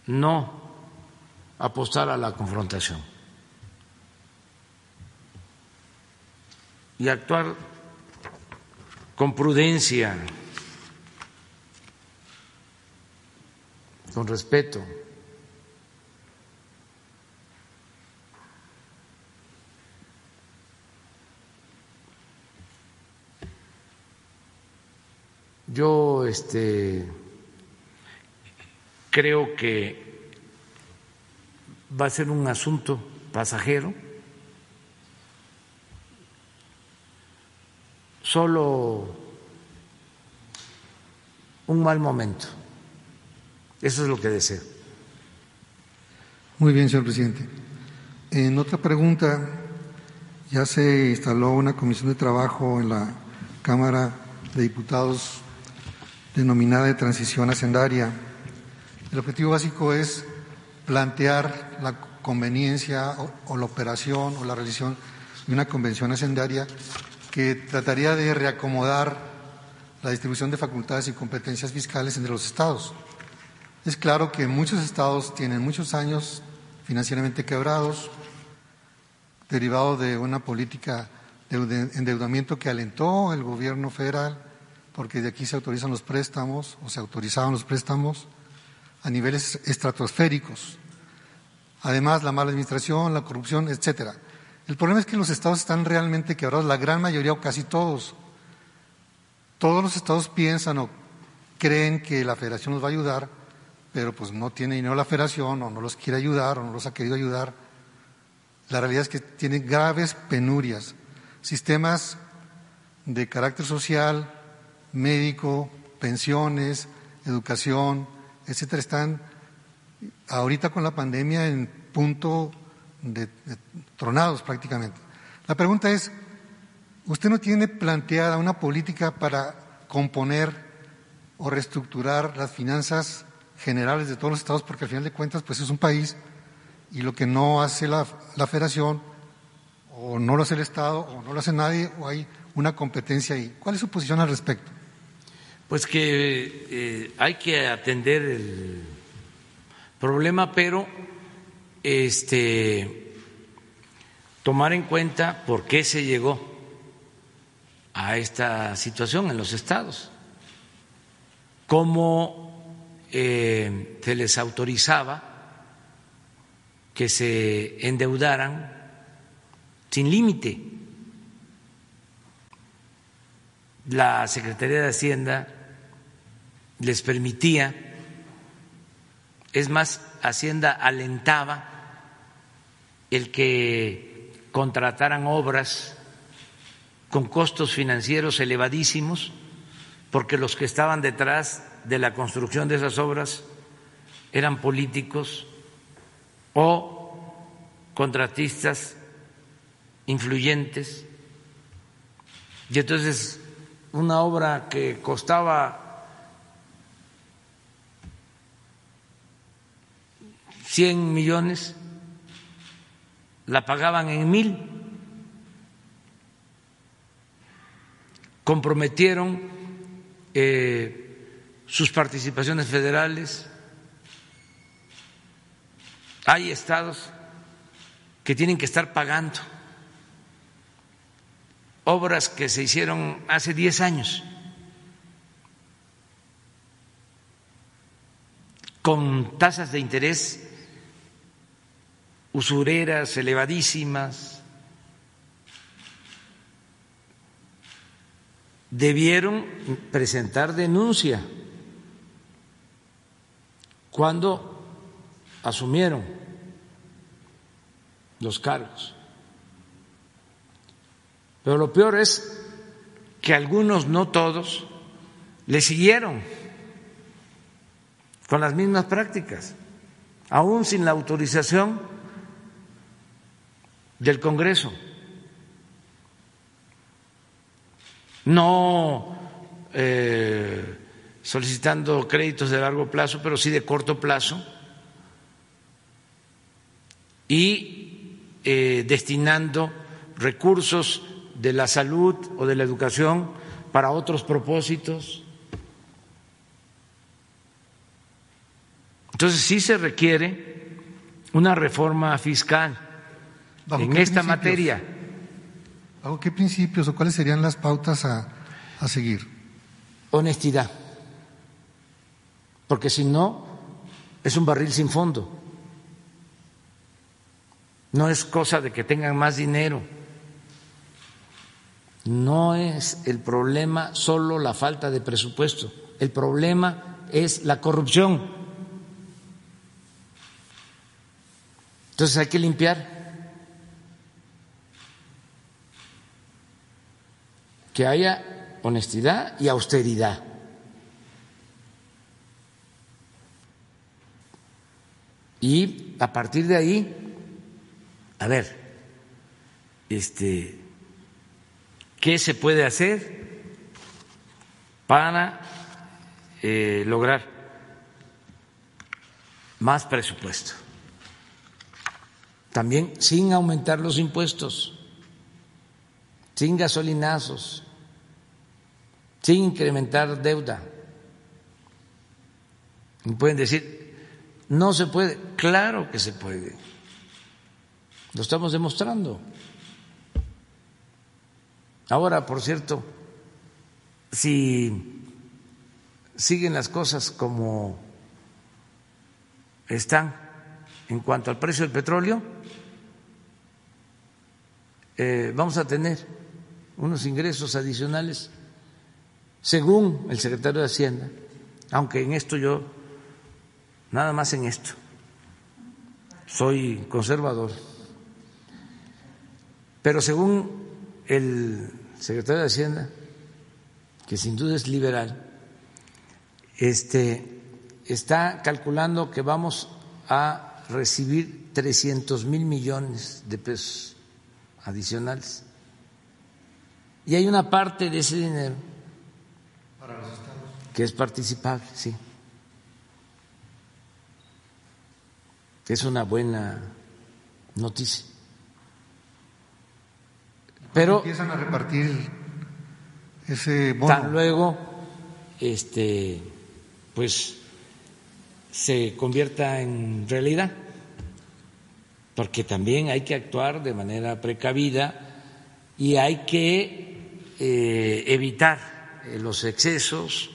A: no apostar a la confrontación y actuar con prudencia, con respeto. Yo este creo que va a ser un asunto pasajero. Solo un mal momento. Eso es lo que deseo.
E: Muy bien, señor presidente. En otra pregunta, ya se instaló una comisión de trabajo en la Cámara de Diputados denominada de transición hacendaria. El objetivo básico es plantear la conveniencia o, la operación o la realización de una convención hacendaria que trataría de reacomodar la distribución de facultades y competencias fiscales entre los estados. Es claro que muchos estados tienen muchos años financieramente quebrados, derivado de una política de endeudamiento que alentó el gobierno federal, porque de aquí se autorizan los préstamos o se autorizaban los préstamos a niveles estratosféricos. Además, la mala administración, la corrupción, etcétera. El problema es que los estados están realmente quebrados, la gran mayoría o casi todos. Todos los estados piensan o creen que la federación los va a ayudar, pero pues no tiene dinero la federación o no los quiere ayudar o no los ha querido ayudar. La realidad es que tienen graves penurias, sistemas de carácter social, médico, pensiones, educación, etcétera, están ahorita con la pandemia en punto de, tronados prácticamente. La pregunta es, ¿usted no tiene planteada una política para componer o reestructurar las finanzas generales de todos los estados? Porque al final de cuentas, pues es un país y lo que no hace la, federación o no lo hace el Estado o no lo hace nadie o hay una competencia ahí. ¿Cuál es su posición al respecto?
A: Pues que eh, hay que atender el problema, pero este, tomar en cuenta por qué se llegó a esta situación en los estados, cómo eh, se les autorizaba que se endeudaran sin límite. La Secretaría de Hacienda les permitía, es más, Hacienda alentaba el que contrataran obras con costos financieros elevadísimos, porque los que estaban detrás de la construcción de esas obras eran políticos o contratistas influyentes. Y entonces una obra que costaba 100 millones, la pagaban en mil. Comprometieron eh, sus participaciones federales. Hay estados que tienen que estar pagando obras que se hicieron hace 10 años con tasas de interés usureras elevadísimas, debieron presentar denuncia cuando asumieron los cargos. Pero lo peor es que algunos, no todos, le siguieron con las mismas prácticas, aún sin la autorización del Congreso. No eh, solicitando créditos de largo plazo, pero sí de corto plazo, y eh, destinando recursos de la salud o de la educación para otros propósitos. Entonces sí se requiere una reforma fiscal en esta materia.
E: ¿Bajo qué principios o cuáles serían las pautas a, a seguir?
A: Honestidad, porque si no, es un barril sin fondo. No es cosa de que tengan más dinero. No es el problema solo la falta de presupuesto. El problema es la corrupción. Entonces hay que limpiar. Que haya honestidad y austeridad. Y a partir de ahí, a ver, este, ¿qué se puede hacer para eh, lograr más presupuesto? También sin aumentar los impuestos, sin gasolinazos, sin incrementar deuda. Y pueden decir, no se puede, claro que se puede, lo estamos demostrando. Ahora, por cierto, si siguen las cosas como están en cuanto al precio del petróleo, eh, vamos a tener unos ingresos adicionales, según el secretario de Hacienda, aunque en esto yo, nada más en esto, soy conservador, pero según el secretario de Hacienda, que sin duda es liberal, este, está calculando que vamos a recibir 300 mil millones de pesos adicionales. Y hay una parte de ese dinero que es participable, sí. Que es una buena noticia. Pero
E: empiezan a repartir ese bono.
A: Tan luego, este, pues se convierta en realidad, porque también hay que actuar de manera precavida y hay que eh, evitar eh, los excesos.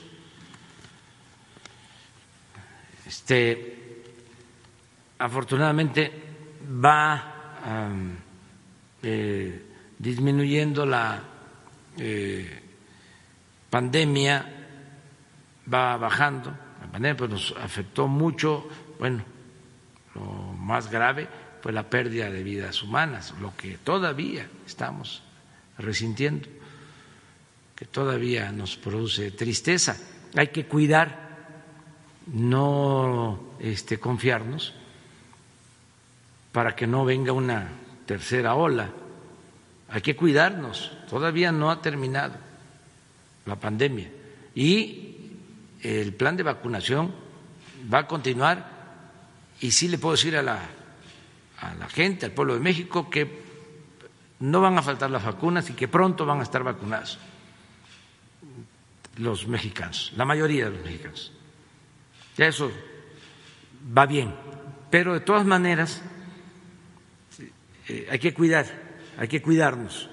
A: Este, afortunadamente va eh, disminuyendo la pandemia, va bajando, la pandemia pues nos afectó mucho, bueno, lo más grave la pérdida de vidas humanas, lo que todavía estamos resintiendo, que todavía nos produce tristeza. Hay que cuidar, no este, confiarnos, para que no venga una tercera ola hay que cuidarnos, todavía no ha terminado la pandemia y el plan de vacunación va a continuar y sí le puedo decir a la, a la gente, al pueblo de México, que no van a faltar las vacunas y que pronto van a estar vacunados los mexicanos, la mayoría de los mexicanos. Ya eso va bien, pero de todas maneras eh, hay que cuidar hay que cuidarnos.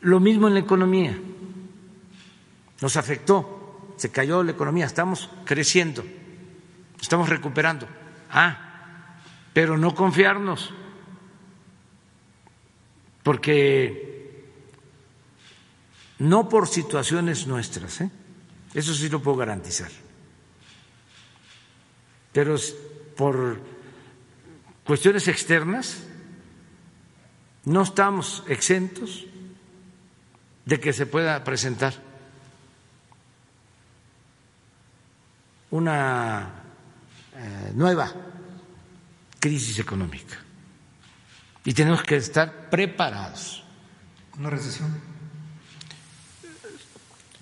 A: Lo mismo en la economía. Nos afectó, se cayó la economía, estamos creciendo, estamos recuperando. Ah, pero no confiarnos, porque no por situaciones nuestras, ¿eh? eso sí lo puedo garantizar, pero por cuestiones externas no estamos exentos de que se pueda presentar una eh, nueva crisis económica. y tenemos que estar preparados.
E: ¿Una recesión?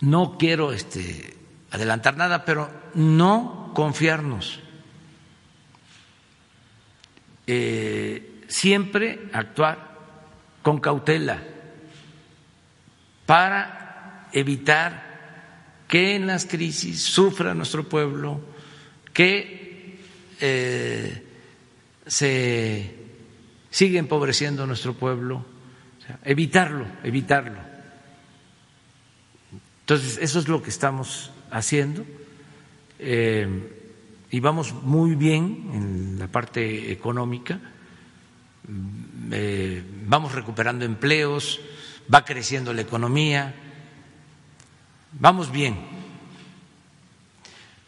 A: No quiero este, adelantar nada, pero no confiarnos. Eh, siempre actuar con cautela para evitar que en las crisis sufra nuestro pueblo, que eh, se sigue empobreciendo nuestro pueblo, evitarlo, evitarlo. Entonces, eso es lo que estamos haciendo. Eh, y vamos muy bien en la parte económica, mm, eh, vamos recuperando empleos, va creciendo la economía, vamos bien,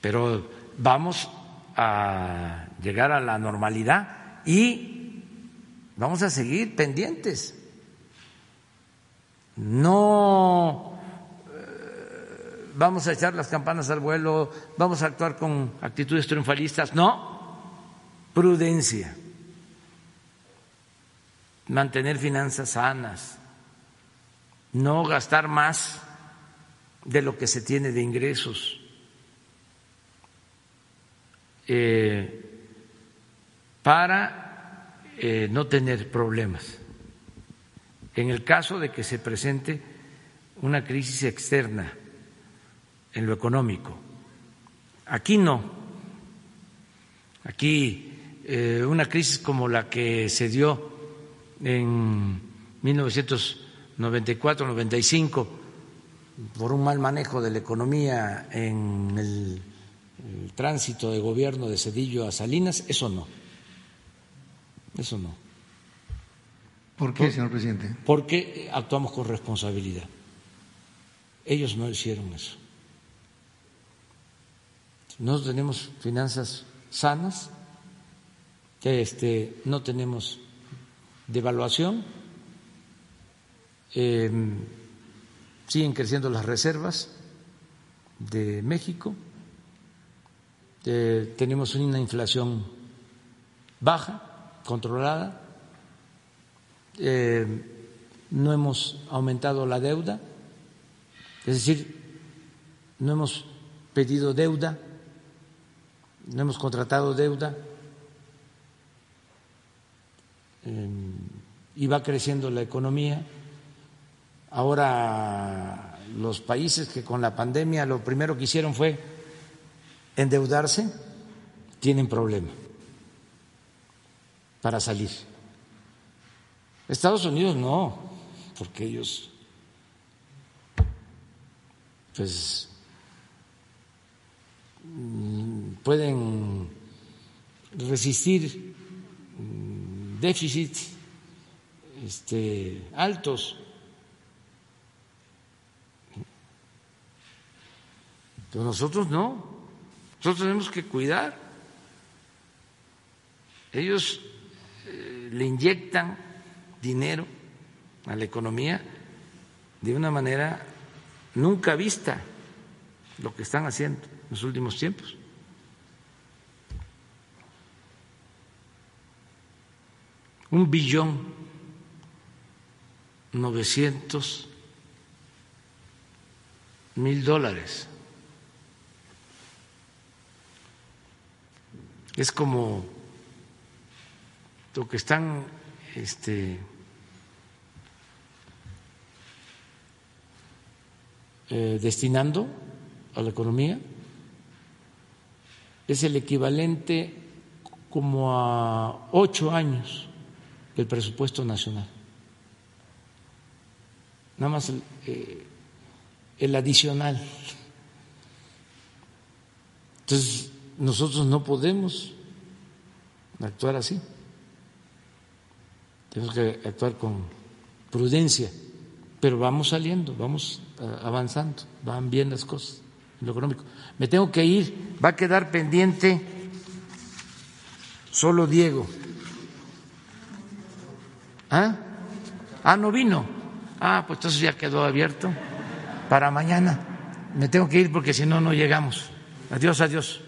A: pero vamos a llegar a la normalidad y vamos a seguir pendientes. No eh, vamos a echar las campanas al vuelo, vamos a actuar con actitudes triunfalistas, no, prudencia, mantener finanzas sanas, no gastar más de lo que se tiene de ingresos. Eh, para eh, no tener problemas. En el caso de que se presente una crisis externa en lo económico, aquí no. Aquí eh, una crisis como la que se dio en 1994-95 por un mal manejo de la economía en el el tránsito de gobierno de Cedillo a Salinas, eso no. Eso no.
E: ¿Por qué, señor presidente?
A: Porque actuamos con responsabilidad. Ellos no hicieron eso. No tenemos finanzas sanas, este, no tenemos devaluación, em, siguen creciendo las reservas de México eh, tenemos una inflación baja, controlada, eh, no hemos aumentado la deuda, es decir, no hemos pedido deuda, no hemos contratado deuda. Eh, y va creciendo la economía. Ahora los países que con la pandemia lo primero que hicieron fue endeudarse, tienen problema para salir. Estados Unidos no, porque ellos pues mm, pueden resistir mm, déficits este, altos. Pero nosotros no. Nosotros tenemos que cuidar. Ellos le inyectan dinero a la economía de una manera nunca vista lo que están haciendo en los últimos tiempos. Un billón novecientos mil dólares es como lo que están este, eh, destinando a la economía es el equivalente como a ocho años del presupuesto nacional. Nada más eh, el adicional. Entonces, nosotros no podemos actuar así. Tenemos que actuar con prudencia, pero vamos saliendo, vamos avanzando, van bien las cosas en lo económico. Me tengo que ir, va a quedar pendiente solo Diego. ¿Ah? Ah, no vino. Ah, pues entonces ya quedó abierto para mañana. Me tengo que ir porque si no, no llegamos. Adiós, adiós.